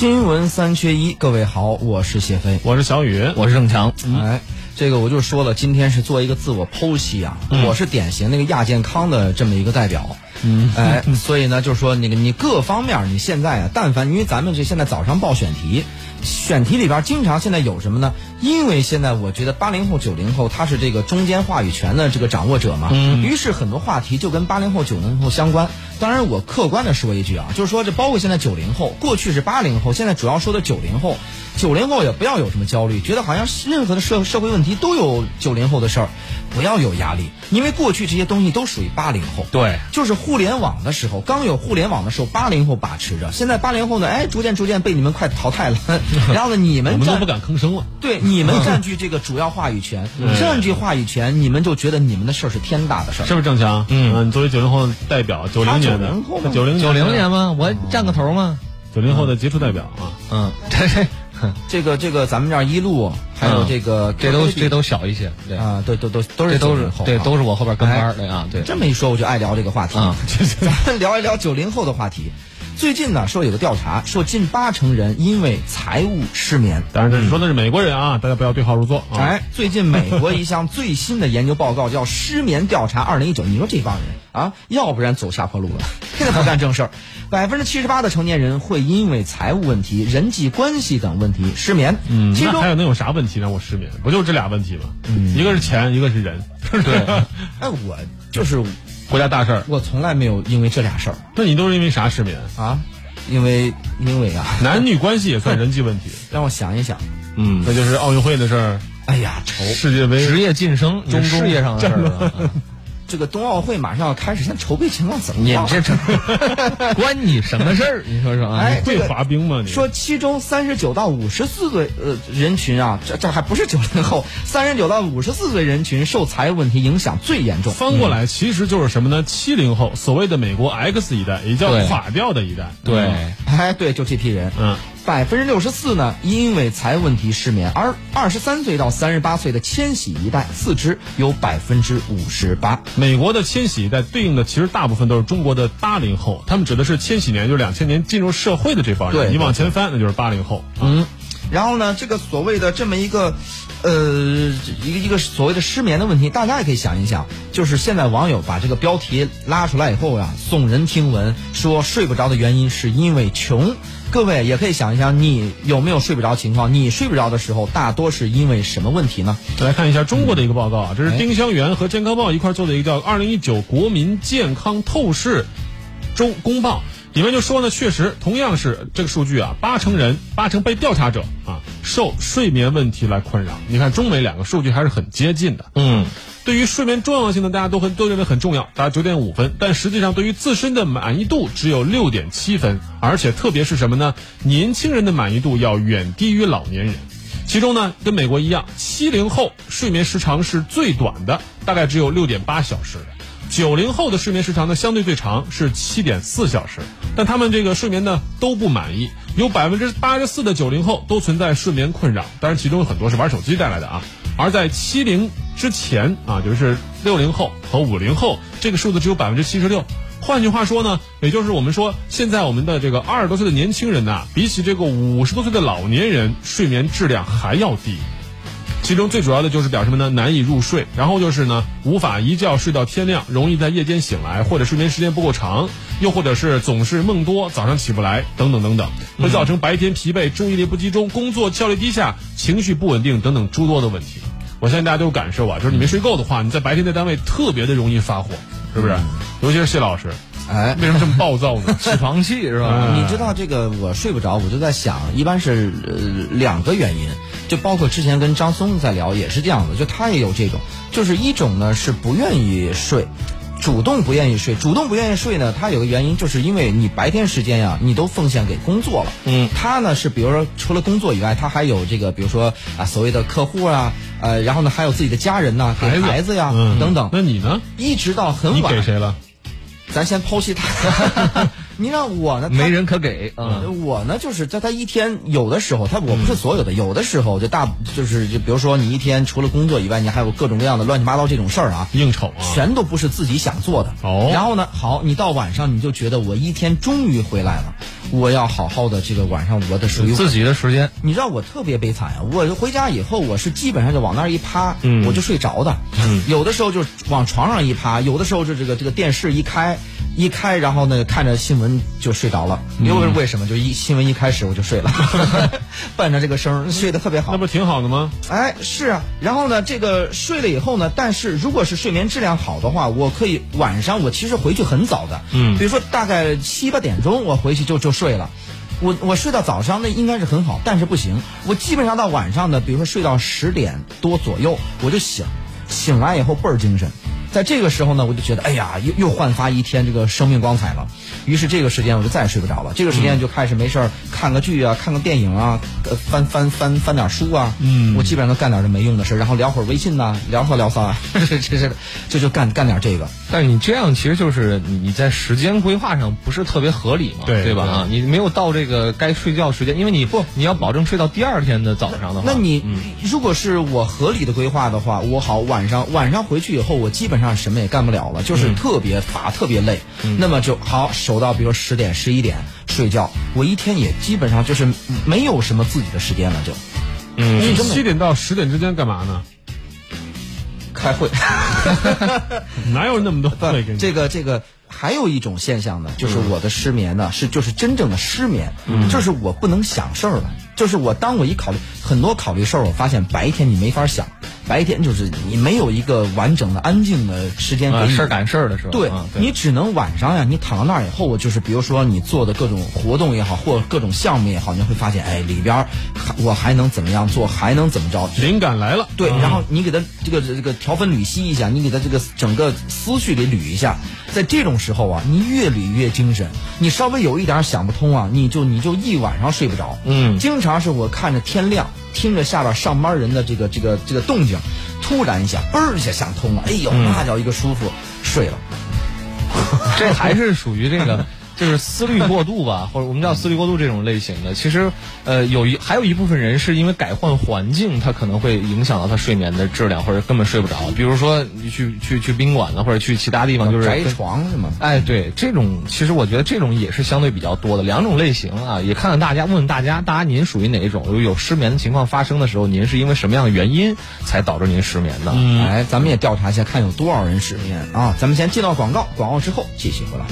新闻三缺一，各位好，我是谢飞，我是小雨，我是郑强。哎，这个我就说了，今天是做一个自我剖析啊，我是典型那个亚健康的这么一个代表。嗯，哎，所以呢，就是说那个你各方面，你现在啊，但凡因为咱们这现在早上报选题，选题里边经常现在有什么呢？因为现在我觉得八零后、九零后他是这个中间话语权的这个掌握者嘛，嗯，于是很多话题就跟八零后、九零后相关。当然，我客观的说一句啊，就是说这包括现在九零后，过去是八零后，现在主要说的九零后。九零后也不要有什么焦虑，觉得好像任何的社社会问题都有九零后的事儿，不要有压力，因为过去这些东西都属于八零后。对，就是互联网的时候，刚有互联网的时候，八零后把持着。现在八零后呢，哎，逐渐逐渐被你们快淘汰了。然后呢，你们我们都不敢吭声了。对，你们占据这个主要话语权，占据话语权，你们就觉得你们的事儿是天大的事儿，是不是郑强？嗯，你作为九零后代表，九零年的九零九零年吗？我占个头吗？九零后的杰出代表啊，嗯。这 个这个，咱们这儿一路还有这个，这都这都小一些，对啊，对，都都都是都是对，都是我后边跟班的啊，对。这么一说，我就爱聊这个话题啊，咱们聊一聊九零后的话题。最近呢，说有个调查，说近八成人因为财务失眠。当然，这说的是美国人啊，大家不要对号入座。哎，最近美国一项最新的研究报告叫《失眠调查二零一九》，你说这帮人啊，要不然走下坡路了，现在不干正事儿。百分之七十八的成年人会因为财务问题、人际关系等问题失眠。嗯，那还有能有啥问题让我失眠？不就这俩问题吗？嗯，一个是钱，一个是人。对，哎，我就是。国家大事儿，我从来没有因为这俩事儿。那你都是因为啥失眠啊？因为因为啊，男女关系也算人际问题。让我想一想，嗯，那就是奥运会的事儿。哎呀，愁世界杯、职业晋升、中事业上的事儿。这个冬奥会马上要开始，现在筹备情况怎么样？你这 关你什么事儿？你说说啊？哎，会滑冰吗？你说其中三十九到五十四岁呃人群啊，这这还不是九零后，三十九到五十四岁人群受财务问题影响最严重。翻过来其实就是什么呢？七零后，所谓的美国 X 一代，也叫垮掉的一代。对，哎，对，就这批人。嗯。百分之六十四呢，因为财务问题失眠，而二十三岁到三十八岁的千禧一代，四肢有百分之五十八。美国的千禧一代对应的其实大部分都是中国的八零后，他们指的是千禧年，就是两千年进入社会的这帮人。你往前翻，那就是八零后。嗯，然后呢，这个所谓的这么一个，呃，一个一个所谓的失眠的问题，大家也可以想一想，就是现在网友把这个标题拉出来以后呀，耸人听闻，说睡不着的原因是因为穷。各位也可以想一想，你有没有睡不着情况？你睡不着的时候，大多是因为什么问题呢？来看一下中国的一个报告啊，这是丁香园和健康报一块做的一个叫《二零一九国民健康透视中公报》，里面就说呢，确实同样是这个数据啊，八成人，八成被调查者啊，受睡眠问题来困扰。你看中美两个数据还是很接近的，嗯。对于睡眠重要性呢，大家都很都认为很重要，达九点五分。但实际上，对于自身的满意度只有六点七分，而且特别是什么呢？年轻人的满意度要远低于老年人。其中呢，跟美国一样，七零后睡眠时长是最短的，大概只有六点八小时；九零后的睡眠时长呢，相对最长是七点四小时。但他们这个睡眠呢都不满意，有百分之八十四的九零后都存在睡眠困扰，当然其中很多是玩手机带来的啊。而在七零之前啊，就是六零后和五零后，这个数字只有百分之七十六。换句话说呢，也就是我们说，现在我们的这个二十多岁的年轻人呐，比起这个五十多岁的老年人，睡眠质量还要低。其中最主要的就是表什么呢？难以入睡，然后就是呢，无法一觉睡到天亮，容易在夜间醒来，或者睡眠时间不够长，又或者是总是梦多，早上起不来，等等等等，会造成白天疲惫、注意力不集中、工作效率低下、情绪不稳定等等诸多的问题。我相信大家都有感受啊，就是你没睡够的话，你在白天在单位特别的容易发火，是不是？尤其是谢老师。哎，为什么这么暴躁呢？起床气是吧？你知道这个我睡不着，我就在想，一般是呃两个原因，就包括之前跟张松在聊也是这样的，就他也有这种，就是一种呢是不愿意睡，主动不愿意睡，主动不愿意睡呢，他有个原因就是因为你白天时间呀，你都奉献给工作了，嗯，他呢是比如说除了工作以外，他还有这个比如说啊所谓的客户啊，呃，然后呢还有自己的家人呐，给孩子呀等等。那你呢？一直到很晚。你给谁了？咱先剖析他，你让我呢，没人可给啊。我呢，就是在他一天有的时候，他我不是所有的，有的时候就大就是就比如说你一天除了工作以外，你还有各种各样的乱七八糟这种事儿啊，应酬啊，全都不是自己想做的。哦然后呢，好，你到晚上你就觉得我一天终于回来了，我要好好的这个晚上我的属于自己的时间，你知道我特别悲惨啊！我回家以后，我是基本上就往那儿一趴，嗯我就睡着的。嗯有的时候就往床上一趴，有的时候就这个这个电视一开，一开，然后呢看着新闻就睡着了。因为为什么？就一新闻一开始我就睡了，伴着这个声儿睡得特别好那。不挺好的吗？哎，是啊，然后呢，这个睡了以后呢，但是如果是睡眠质量好的话，我可以晚上我其实回去很早的，嗯比如说大概七八点钟我回去就就睡了。我我睡到早上那应该是很好，但是不行，我基本上到晚上呢，比如说睡到十点多左右我就醒，醒来以后倍儿精神，在这个时候呢，我就觉得哎呀，又又焕发一天这个生命光彩了。于是这个时间我就再也睡不着了，这个时间就开始没事儿看个剧啊，看个电影啊，呃翻翻翻翻点书啊，嗯我基本上都干点这没用的事儿，然后聊会儿微信呐、聊骚聊骚啊，这这这这就干干点这个。但是你这样其实就是你你在时间规划上不是特别合理嘛，对对吧？啊，你没有到这个该睡觉时间，因为你不你要保证睡到第二天的早上的话，那你、嗯如果是我合理的规划的话，我好晚上晚上回去以后，我基本上什么也干不了了，嗯就是特别乏、特别累。那么就好守到比如十点十一点睡觉，我一天也基本上就是没有什么自己的时间了，就嗯七点到十点之间干嘛呢？开会。哪有那么多会？这个这个还有一种现象呢，就是我的失眠呢，是就是真正的失眠，就是我不能想事儿了。就是我当我一考虑很多考虑事儿，我发现白天你没法想，白天就是你没有一个完整的安静的时间给你。啊事儿赶事儿的时候，对啊你只能晚上呀，你躺到那儿以后，就是比如说你做的各种活动也好，或各种项目也好，你会发现，哎，里边儿我还能怎么样做，还能怎么着？灵感来了，对，嗯然后你给他这个这个条分缕析一下，你给他这个整个思绪给捋一下，在这种时候啊，你越捋越精神。你稍微有一点想不通啊，你就你就一晚上睡不着。嗯经常是我看着天亮，听着下边上班人的这个这个这个动静，突然一下嘣一下想通了，哎呦，那叫一个舒服，睡了。这还是属于这个。就是思虑过度吧，或者我们叫思虑过度这种类型的。其实，呃，有一还有一部分人是因为改换环境，他可能会影响到他睡眠的质量，或者根本睡不着。比如说，你去去去宾馆了，或者去其他地方，就是宅床是吗？哎，对，这种其实我觉得这种也是相对比较多的两种类型啊，也看看大家，问问大家，大家您属于哪一种？有有失眠的情况发生的时候，您是因为什么样的原因才导致您失眠的？哎，咱们也调查一下，看有多少人失眠啊？咱们先进到广告，广告之后继续回来。